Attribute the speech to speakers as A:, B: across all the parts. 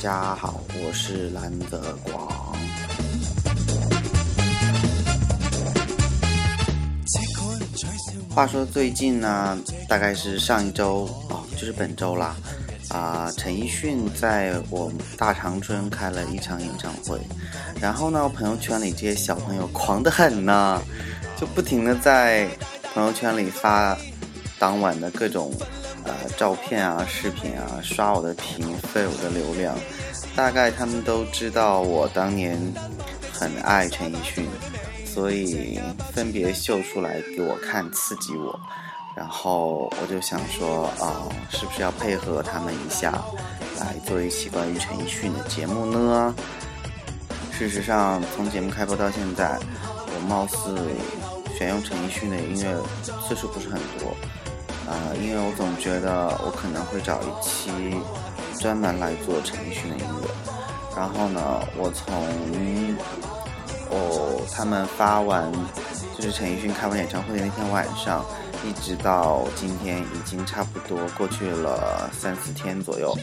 A: 大家好，我是兰德广。话说最近呢，大概是上一周啊，就是本周啦，啊，陈奕迅在我大长春开了一场演唱会，然后呢，朋友圈里这些小朋友狂得很呢，就不停的在朋友圈里发当晚的各种。照片啊，视频啊，刷我的屏，费我的流量。大概他们都知道我当年很爱陈奕迅，所以分别秀出来给我看，刺激我。然后我就想说，啊，是不是要配合他们一下，来做一期关于陈奕迅的节目呢？事实上，从节目开播到现在，我貌似选用陈奕迅的音乐次数不是很多。啊，因为我总觉得我可能会找一期专门来做陈奕迅的音乐，然后呢，我从哦他们发完，就是陈奕迅开完演唱会的那天晚上，一直到今天，已经差不多过去了三四天左右。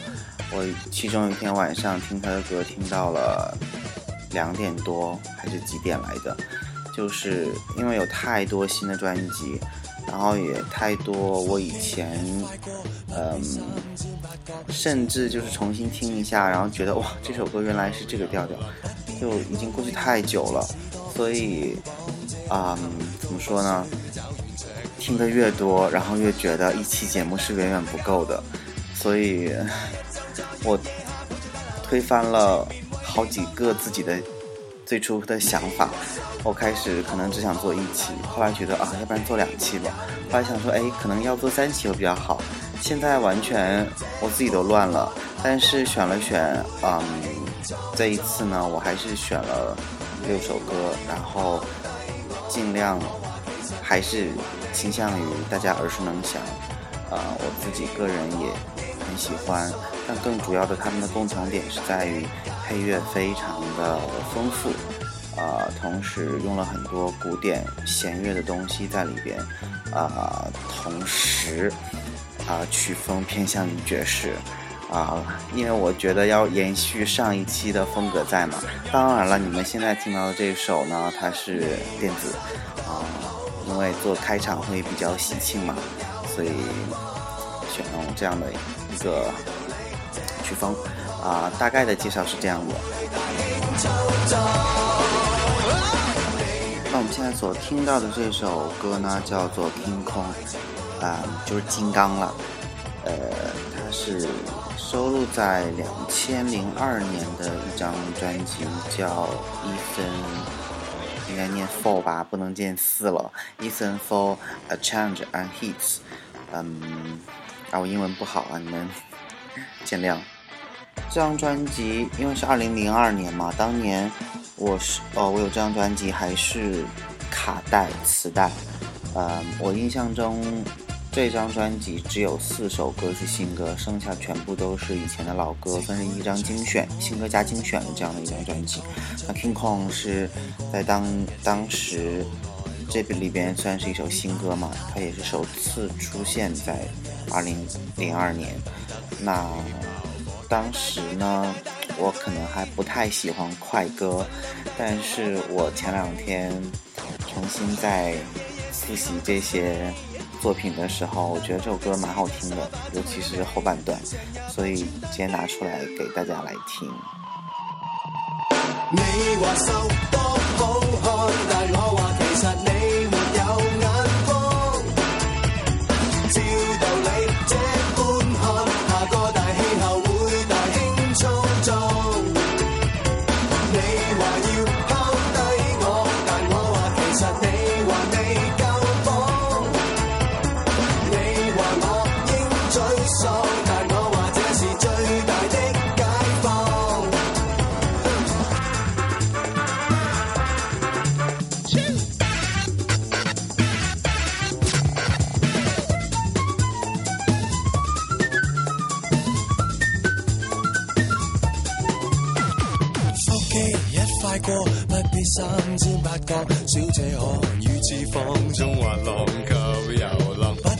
A: 我其中一天晚上听他的歌听到了两点多还是几点来着，就是因为有太多新的专辑。然后也太多，我以前，嗯，甚至就是重新听一下，然后觉得哇，这首歌原来是这个调调，就已经过去太久了，所以，啊，怎么说呢？听得越多，然后越觉得一期节目是远远不够的，所以我推翻了好几个自己的。最初的想法，我开始可能只想做一期，后来觉得啊，要不然做两期吧。后来想说，哎，可能要做三期会比较好。现在完全我自己都乱了，但是选了选，嗯，这一次呢，我还是选了六首歌，然后尽量还是倾向于大家耳熟能详，呃，我自己个人也很喜欢。但更主要的，他们的共同点是在于配乐非常的丰富，啊，同时用了很多古典弦乐的东西在里边，啊，同时啊曲风偏向于爵士，啊，因为我觉得要延续上一期的风格在嘛。当然了，你们现在听到的这首呢，它是电子，啊，因为做开场会比较喜庆嘛，所以选用这样的一个。曲风，啊，大概的介绍是这样的。那我们现在所听到的这首歌呢，叫做《天空》，啊，就是《金刚》了。呃，它是收录在两千零二年的一张专辑，叫《Ethan》，应该念 four 吧，不能念四了，《Ethan for a change and hits》。嗯，啊，我英文不好啊，你们 见谅。这张专辑因为是二零零二年嘛，当年我是哦，我有这张专辑，还是卡带磁带，呃，我印象中这张专辑只有四首歌是新歌，剩下全部都是以前的老歌，分成一张精选、新歌加精选的这样的一张专辑。那《King Kong》是在当当时这里边算是一首新歌嘛，它也是首次出现在二零零二年，那。当时呢，我可能还不太喜欢快歌，但是我前两天重新再复习这些作品的时候，我觉得这首歌蛮好听的，尤其是后半段，所以今天拿出来给大家来听。不必三尖八角，小姐可如此放纵或浪及游浪。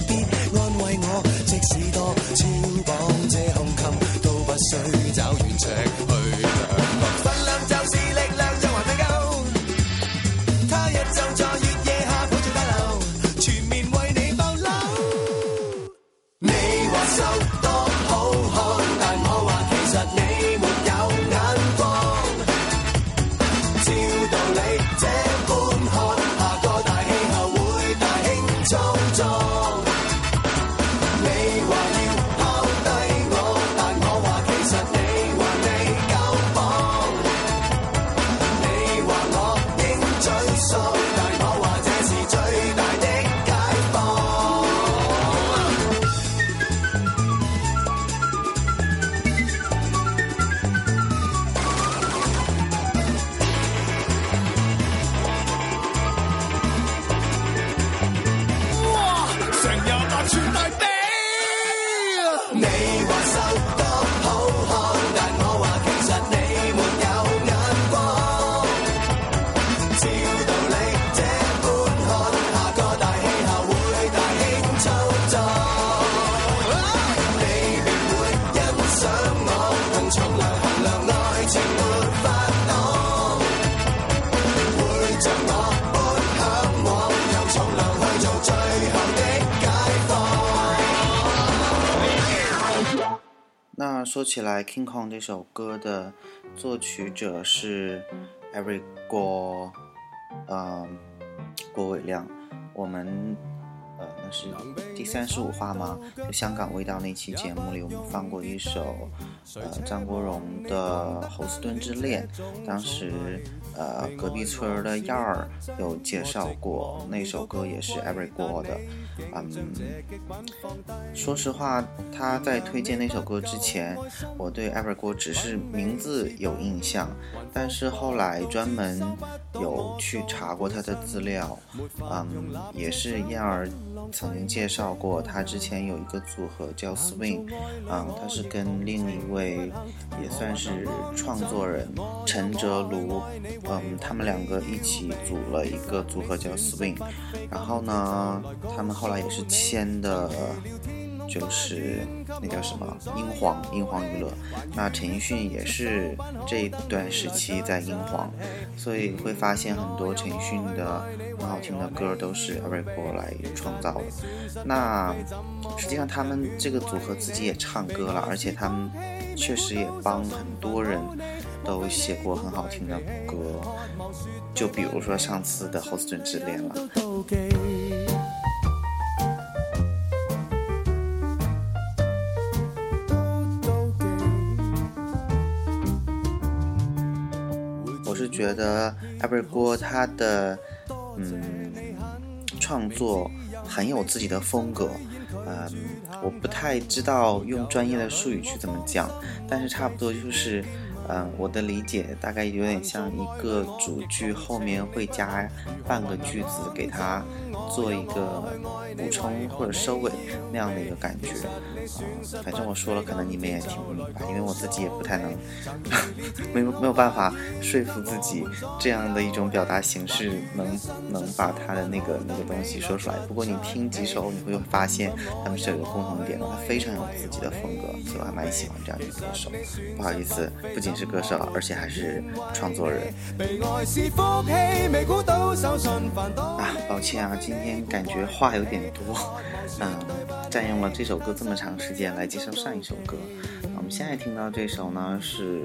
A: 起来，《King Kong》这首歌的作曲者是 Eric Guo，嗯，郭伟亮，我们。呃，那是第三十五话吗？就《香港味道》那期节目里，我们放过一首，呃，张国荣的《侯斯顿之恋》。当时，呃，隔壁村儿的燕儿有介绍过那首歌，也是 Every g o o d 的。嗯，说实话，他在推荐那首歌之前，我对 Every g o o d 只是名字有印象，但是后来专门有去查过他的资料。嗯，也是燕儿。曾经介绍过，他之前有一个组合叫 Swing，啊，他是跟另一位也算是创作人陈哲庐，嗯，他们两个一起组了一个组合叫 Swing，然后呢，他们后来也是签的。就是那叫什么英皇，英皇娱乐。那陈奕迅也是这段时期在英皇，所以会发现很多陈奕迅的很好听的歌都是 e r i c 来创造的。那实际上他们这个组合自己也唱歌了，而且他们确实也帮很多人都写过很好听的歌，就比如说上次的《Huston 之恋》了。觉得 e r 儿·郭她的嗯创作很有自己的风格，嗯，我不太知道用专业的术语去怎么讲，但是差不多就是。嗯，我的理解大概有点像一个主句后面会加半个句子，给它做一个补充或者收尾那样的一个感觉。反正我说了，可能你们也听不明白，因为我自己也不太能，没没有办法说服自己这样的一种表达形式能能把他的那个那个东西说出来。不过你听几首，你会发现他们是有个共同点的，非常有自己的风格，所以我还蛮喜欢这样的歌手。不好意思，不仅。是歌手，而且还是创作人啊！抱歉啊，今天感觉话有点多，嗯，占用了这首歌这么长时间来介绍上一首歌。我们现在听到这首呢，是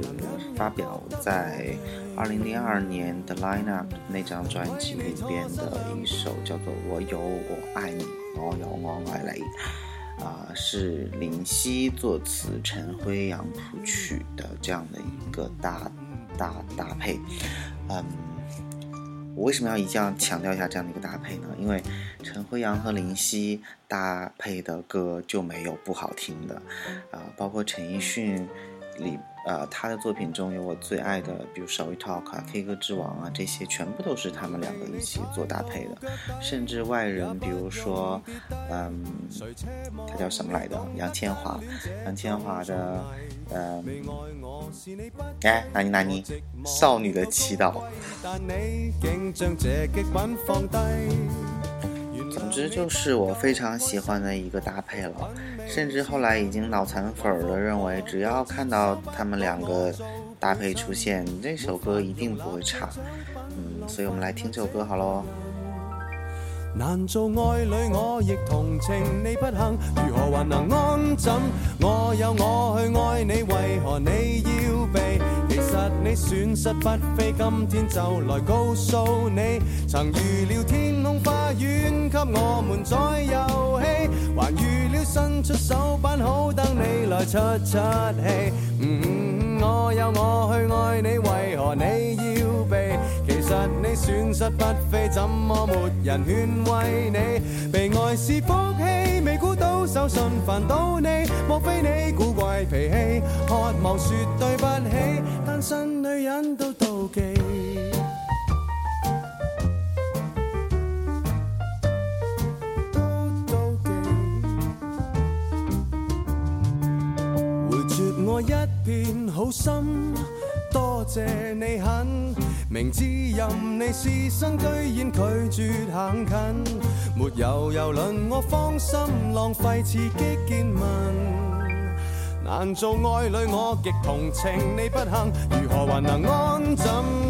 A: 发表在二零零二年的《Line Up》那张专辑里边的一首，叫做《我有我爱你》，我有我爱你。啊，是林夕作词，陈辉阳谱曲的这样的一个搭搭搭配，嗯，我为什么要一要强调一下这样的一个搭配呢？因为陈辉阳和林夕搭配的歌就没有不好听的啊，包括陈奕迅、李。呃，他的作品中有我最爱的，比如《We talk》啊，《K 歌之王》啊，这些全部都是他们两个一起做搭配的。甚至外人，比如说，嗯，他叫什么来着？杨千华，杨千华的，嗯，哎，哪尼哪尼，《少女的祈祷》。之就是我非常喜欢的一个搭配了，甚至后来已经脑残粉儿的认为，只要看到他们两个搭配出现，这首歌一定不会差。嗯，所以我们来听这首歌好喽。
B: 其实你损失不菲，今天就来告诉你，曾预料天空花园给我们再游戏，还预料伸出手板好等你来出出气。嗯嗯，我有我去爱你，为何你要避？其实你损失不菲，怎么没人劝慰你？被爱是福气。手信烦到你，莫非你古怪脾气？渴望说对不起，单身女人都妒忌，都妒忌。回绝我一片好心，多谢你肯，明知任你是身，居然拒绝行近。没有游轮，我芳心浪费，刺激健闻。难做爱侣，我极同情你不幸，如何还能安枕？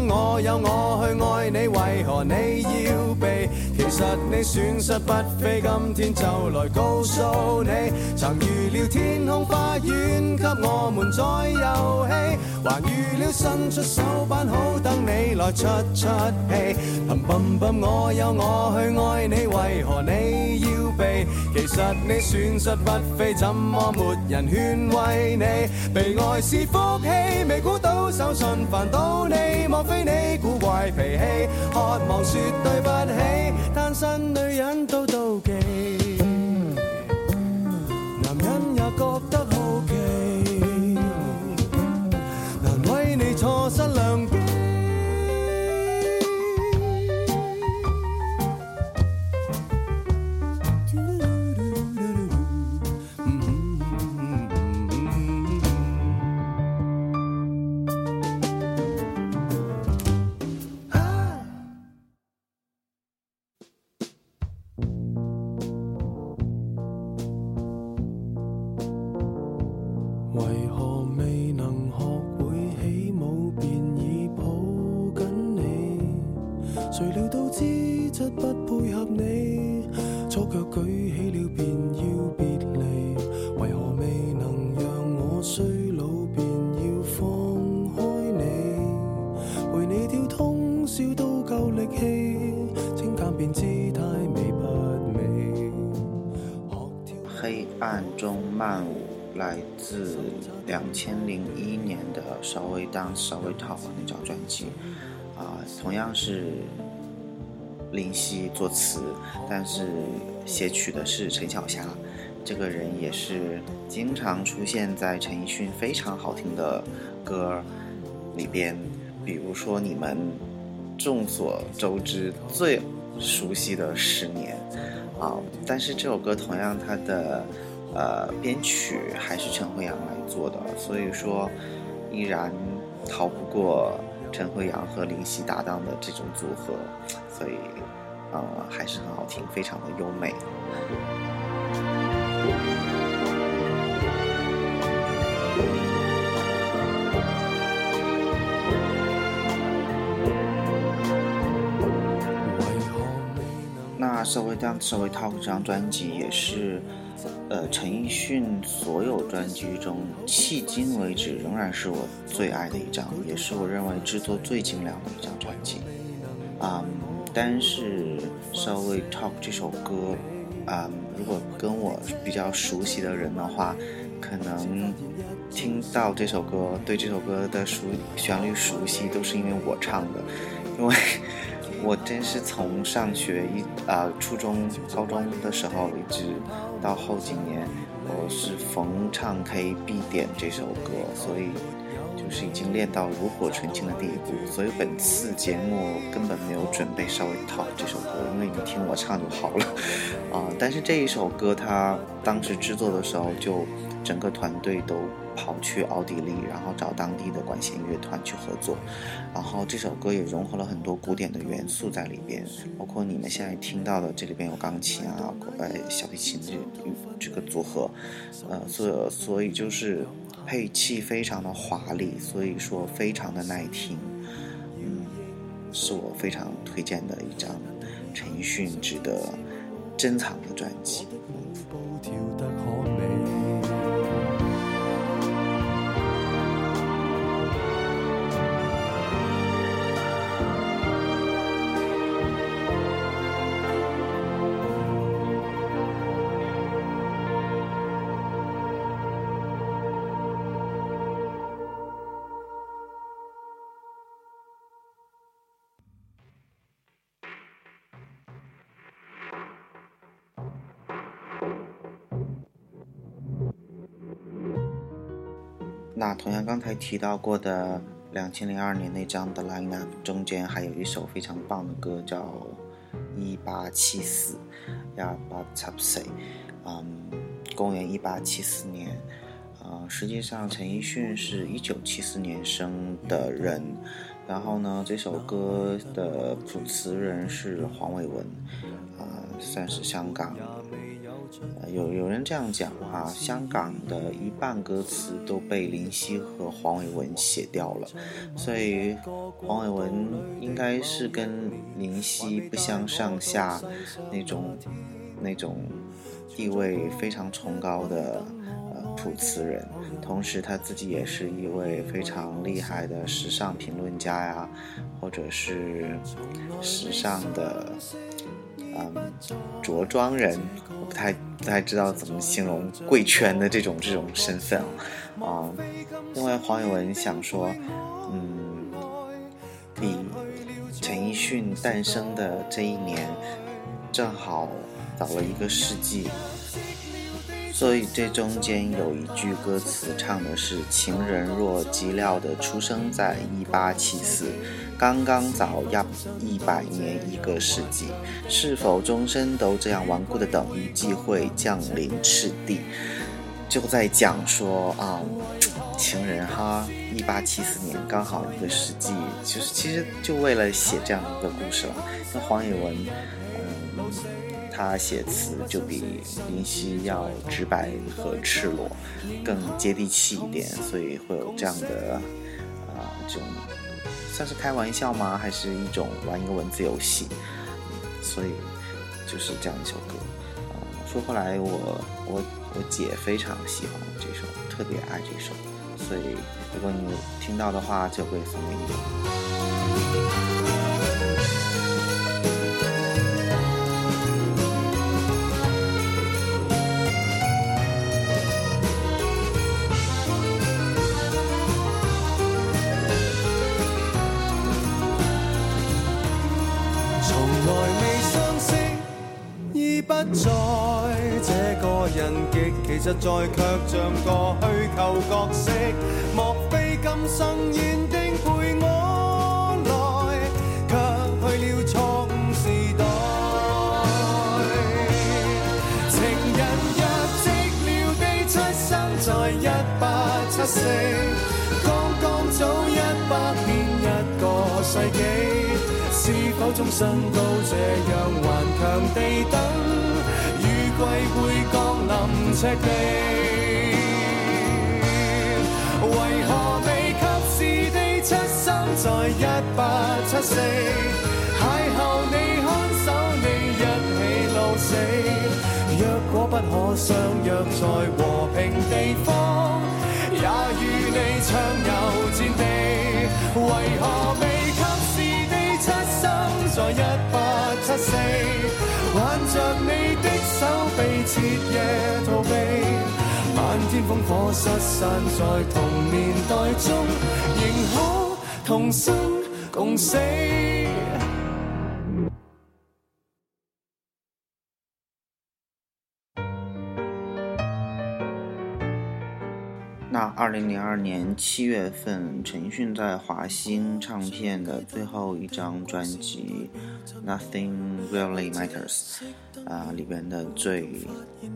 B: 我有我去爱你，为何你要避？其实你损失不菲，今天就来告诉你，曾预料天空花园给我们再游戏。还预料伸出手板，好等你来出出气。凭笨笨，我有我去爱你，为何你要避？其实你损失不菲，怎么没人劝慰你？被爱是福气，未估到手信烦到你，莫非你古怪脾气？渴望说对不起，单身女人都妒忌，男人也觉得好奇。
A: 来自两千零一年的《稍微荡，稍微 talk》那张专辑，啊，同样是林夕作词，但是写曲的是陈小霞。这个人也是经常出现在陈奕迅非常好听的歌里边，比如说你们众所周知最熟悉的《十年》啊，但是这首歌同样它的。呃，编曲还是陈辉阳来做的，所以说依然逃不过陈辉阳和林夕搭档的这种组合，所以呃还是很好听，非常的优美。那《社 o w 社会 n Talk》这张专辑也是。呃，陈奕迅所有专辑中，迄今为止仍然是我最爱的一张，也是我认为制作最精良的一张专辑。啊，但是稍微《t o p 这首歌，啊，如果跟我比较熟悉的人的话，可能听到这首歌，对这首歌的熟旋律熟悉，都是因为我唱的，因为我真是从上学一啊，初中、高中的时候一直。到后几年，我是逢唱 K 必点这首歌，所以。是已经练到炉火纯青的地步，所以本次节目根本没有准备稍微套这首歌，因为你听我唱就好了啊。但是这一首歌，它当时制作的时候，就整个团队都跑去奥地利，然后找当地的管弦乐团去合作，然后这首歌也融合了很多古典的元素在里边，包括你们现在听到的这里边有钢琴啊、呃小提琴这这个组合，呃，所所以就是。配器非常的华丽，所以说非常的耐听，嗯，是我非常推荐的一张陈奕迅值得珍藏的专辑。那同样刚才提到过的两千零二年那张的 Lineup 中间还有一首非常棒的歌叫《一八七四》，o p s y 嗯，公元一八七四年，呃，实际上陈奕迅是一九七四年生的人，然后呢，这首歌的谱词人是黄伟文，啊，算是香港。有有人这样讲哈，香港的一半歌词都被林夕和黄伟文写掉了，所以黄伟文应该是跟林夕不相上下那种那种地位非常崇高的呃谱词人，同时他自己也是一位非常厉害的时尚评论家呀，或者是时尚的。嗯，着装人，我不太不太知道怎么形容贵圈的这种这种身份啊，啊，因为黄伟文想说，嗯，比陈奕迅诞生的这一年正好早了一个世纪，所以这中间有一句歌词唱的是“情人若寂寥”的出生在一八七四。刚刚早要一百年一个世纪，是否终身都这样顽固的等？预计会降临赤地，就在讲说啊，情人哈，一八七四年刚好一个世纪，就是其实就为了写这样一个故事了。那黄伟文，嗯，他写词就比林夕要直白和赤裸，更接地气一点，所以会有这样的啊这种。算是开玩笑吗？还是一种玩一个文字游戏？所以就是这样一首歌。嗯，说回来，我我我姐非常喜欢这首，特别爱这首。所以如果你听到的话，就会送给你。
B: 实在却像个虚构角色，莫非今生愿定陪我来，却去了误时代。情人若寂寥地出生在一八七四，刚刚早一百年一个世纪，是否终生都这样顽强地等？季会降临赤地，为何未及时地出生在一八七四？邂逅你看守你一起老死，若果不可相约在和平地方，也与你畅游战地。为何未及时地出生在一八七四？挽着你的手臂，彻夜逃避。漫天烽火，失散在同年代中，仍可同生共死。
A: 二零零二年七月份，陈奕迅在华星唱片的最后一张专辑《Nothing Really Matters》啊里边的最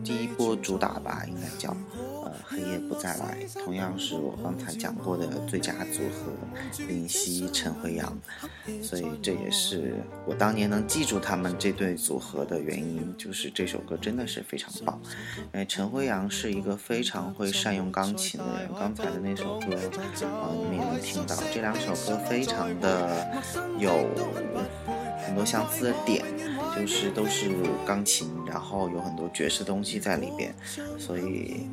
A: 第一波主打吧，应该叫。黑夜不再来，同样是我刚才讲过的最佳组合，林夕陈辉阳，所以这也是我当年能记住他们这对组合的原因，就是这首歌真的是非常棒。为陈辉阳是一个非常会善用钢琴的人，刚才的那首歌，啊，你们也能听到，这两首歌非常的有很多相似的点，就是都是钢琴，然后有很多爵士东西在里边，所以。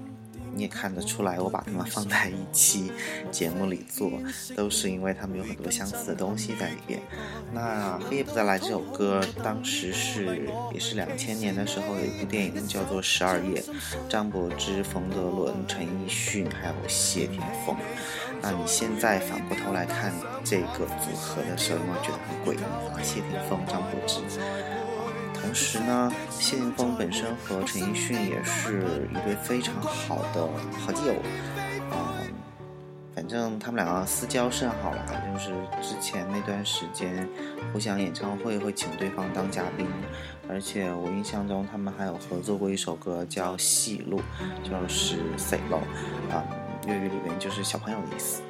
A: 你也看得出来，我把他们放在一期节目里做，都是因为他们有很多相似的东西在里边。那《黑夜不再来》这首歌，当时是也是两千年的时候有一部电影叫做《十二夜》，张柏芝、冯德伦、陈奕迅还有谢霆锋。那你现在反过头来看这个组合的时候，你会觉得很诡异谢霆锋、张柏芝。同时呢，谢霆锋本身和陈奕迅也是一对非常好的好基友，嗯，反正他们两个私交甚好吧，就是之前那段时间互相演唱会会请对方当嘉宾，而且我印象中他们还有合作过一首歌叫《戏路》，就是 c n o 啊，粤语里面就是小朋友的意思。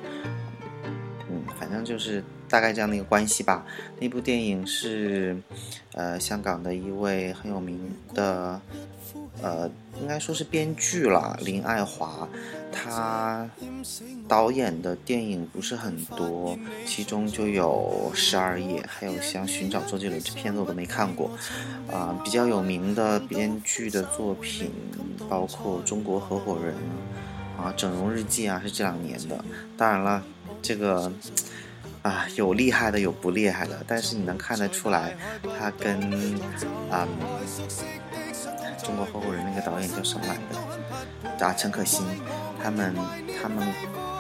A: 反正就是大概这样的一个关系吧。那部电影是，呃，香港的一位很有名的，呃，应该说是编剧了，林爱华。他导演的电影不是很多，其中就有《十二夜》，还有像《寻找周杰伦》这片子我都没看过。啊，比较有名的编剧的作品，包括《中国合伙人》啊，《整容日记》啊，是这两年的。当然了，这个。啊，有厉害的，有不厉害的，但是你能看得出来，他跟，嗯，中国合伙人那个导演叫什么来的？啊，陈可辛，他们他们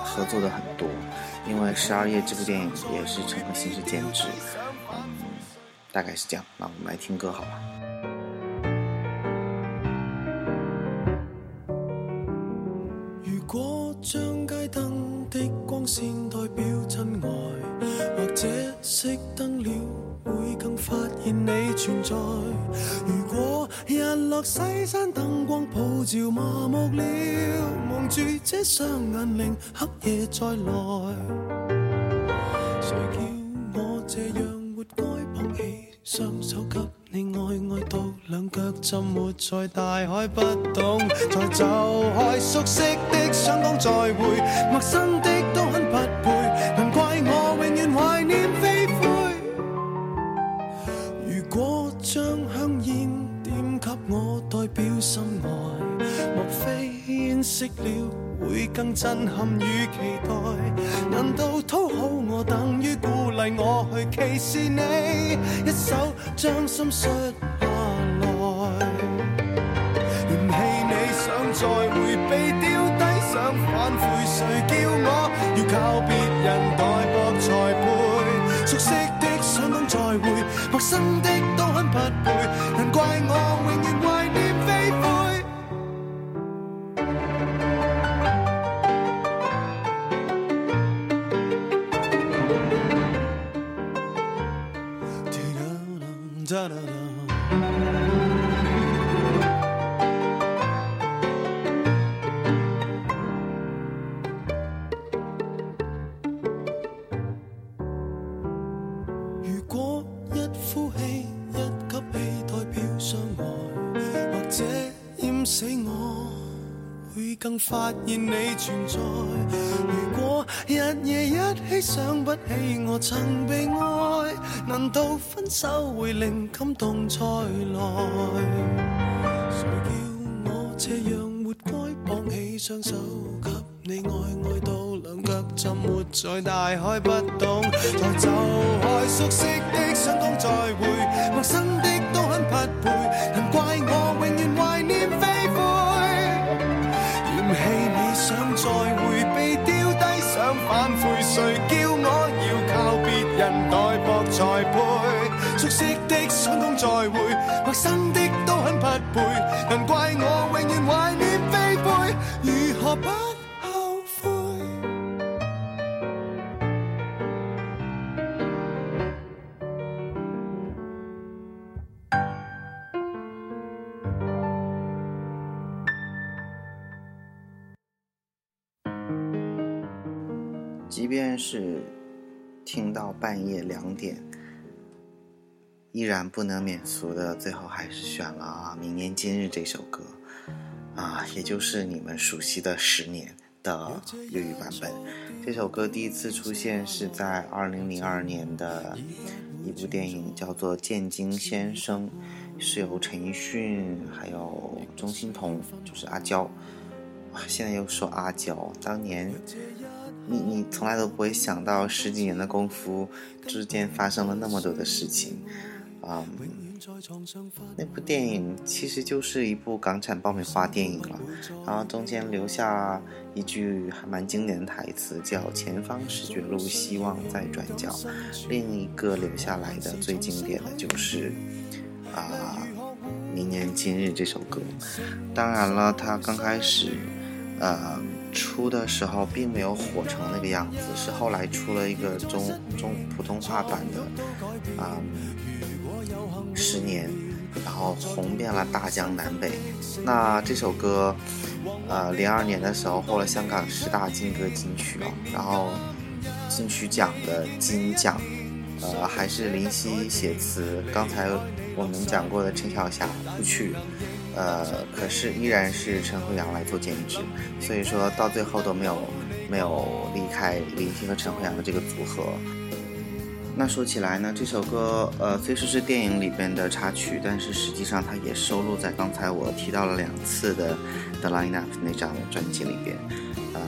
A: 合作的很多，因为十二夜这部电影也是陈可辛是监制，嗯，大概是这样。那我们来听歌好
B: 吧。西山灯光普照，麻木了，蒙住这双眼，令黑夜再来。谁叫我这样活该？抱起双手给你爱，爱到两脚浸没在大海，不懂在走开。熟悉的想讲再会，陌生的。识了会更震撼与期待，难道讨好我等于鼓励我去歧视你？一手将心摔下来，嫌弃你想再回被丢低，想反悔，谁？叫我要靠别人代搏才配？熟悉的想讲再会，陌生的都很不配，难怪我。呼气，一吸气代表相爱，或者淹死我，会更发现你存在。如果日夜一起想不起我曾被爱，难道分手会令感动再来？谁叫我这样活该，绑起双手给你爱爱到？浸没在大海，不懂来就开。熟悉的想讲再会，陌生的都很匹配。能怪我永远怀念飞灰，嫌弃你想再会被丢低，想反悔。谁叫我要靠别人代薄才配？熟悉的想讲再会，陌生的都很匹配。能怪我永远怀念飞灰，如何不？
A: 即便是听到半夜两点，依然不能免俗的，最后还是选了《明年今日》这首歌，啊，也就是你们熟悉的《十年》的粤语版本。这首歌第一次出现是在二零零二年的一部电影，叫做《剑京先生》，是由陈奕迅还有钟欣桐，就是阿娇。哇，现在又说阿娇，当年。你你从来都不会想到，十几年的功夫之间发生了那么多的事情，啊，那部电影其实就是一部港产爆米花电影了。然后中间留下一句还蛮经典的台词，叫“前方是绝路，希望在转角”。另一个留下来的最经典的就是啊“明年今日”这首歌。当然了，它刚开始，呃。出的时候并没有火成那个样子，是后来出了一个中中普通话版的，嗯，十年，然后红遍了大江南北。那这首歌，呃，零二年的时候获了香港十大金歌金曲哦，然后金曲奖的金奖，呃，还是林夕写词。刚才我们讲过的陈小霞不去。呃，可是依然是陈慧阳来做兼职，所以说到最后都没有没有离开林夕和陈慧阳的这个组合。那说起来呢，这首歌呃，虽说是电影里边的插曲，但是实际上它也收录在刚才我提到了两次的《The Line Up》那张专辑里边。嗯，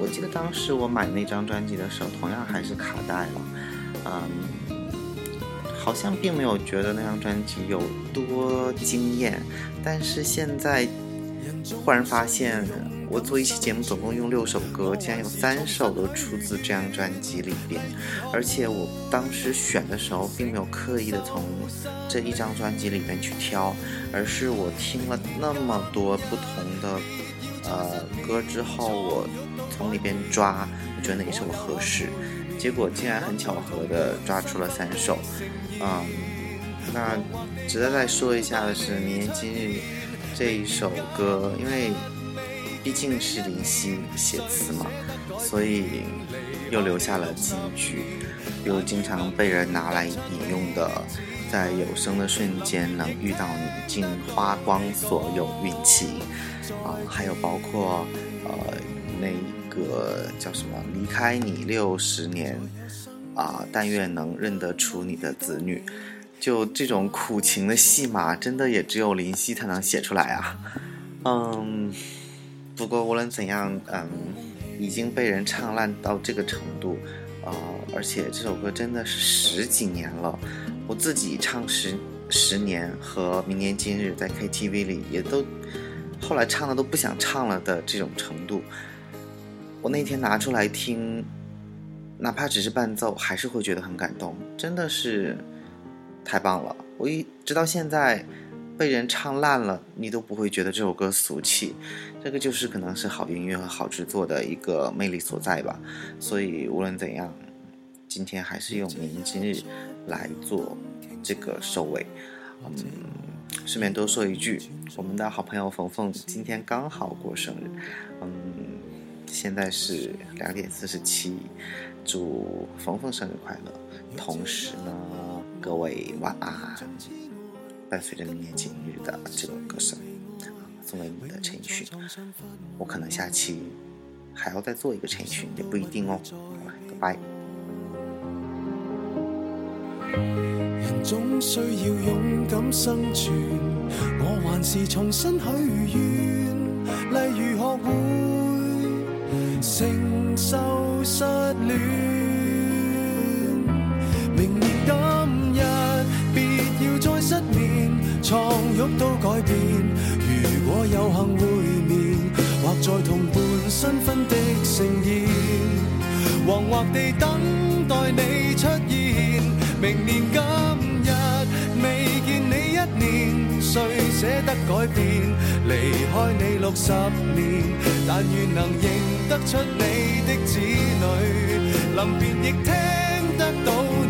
A: 我记得当时我买那张专辑的时候，同样还是卡带了，嗯。好像并没有觉得那张专辑有多惊艳，但是现在忽然发现，我做一期节目总共用六首歌，竟然有三首都出自这张专辑里边，而且我当时选的时候并没有刻意的从这一张专辑里面去挑，而是我听了那么多不同的呃歌之后，我从里边抓，我觉得哪一首合适。结果竟然很巧合的抓出了三首，嗯，那值得再说一下的是《明年今日》这一首歌，因为毕竟是林夕写词嘛，所以又留下了几句，又经常被人拿来引用的，在有生的瞬间能遇到你，尽花光所有运气，啊，还有包括呃那。个叫什么？离开你六十年，啊！但愿能认得出你的子女，就这种苦情的戏码，真的也只有林夕才能写出来啊！嗯，不过无论怎样，嗯，已经被人唱烂到这个程度，啊！而且这首歌真的是十几年了，我自己唱十十年和明年今日在 KTV 里也都，后来唱的都不想唱了的这种程度。我那天拿出来听，哪怕只是伴奏，还是会觉得很感动，真的是太棒了。我一直到现在，被人唱烂了，你都不会觉得这首歌俗气，这个就是可能是好音乐和好制作的一个魅力所在吧。所以无论怎样，今天还是用“明今日”来做这个收尾。嗯，顺便多说一句，我们的好朋友冯冯今天刚好过生日。嗯。现在是两点四十七，祝峰峰生日快乐！同时呢，各位晚安。伴随着《明年今日》的这个歌声，送给你的陈奕迅，我可能下期还要再做一个陈奕迅，也不一定哦。来，拜
B: 拜。承受失恋，明年今日别要再失眠，床褥都改变。如果有幸会面，或在同伴新婚的盛宴，惶惑地等待你出现。明年今日未见你一年，谁舍得改变？离开你六十年，但愿能。得出你的子女临别亦听得到。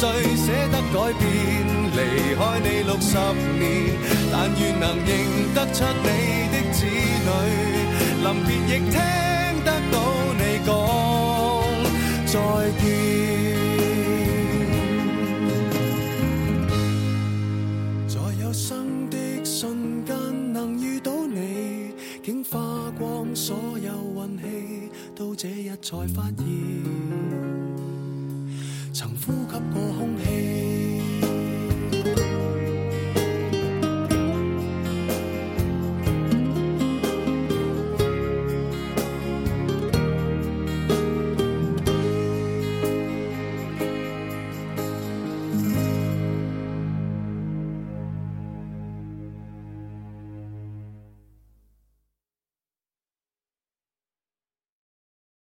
B: 谁捨得改變，離開你六十年，但愿能認得出你的子女，臨別亦聽得到你講再見。在有生的瞬間能遇到你，竟花光所有運氣，到這日才發現。呼吸过空气。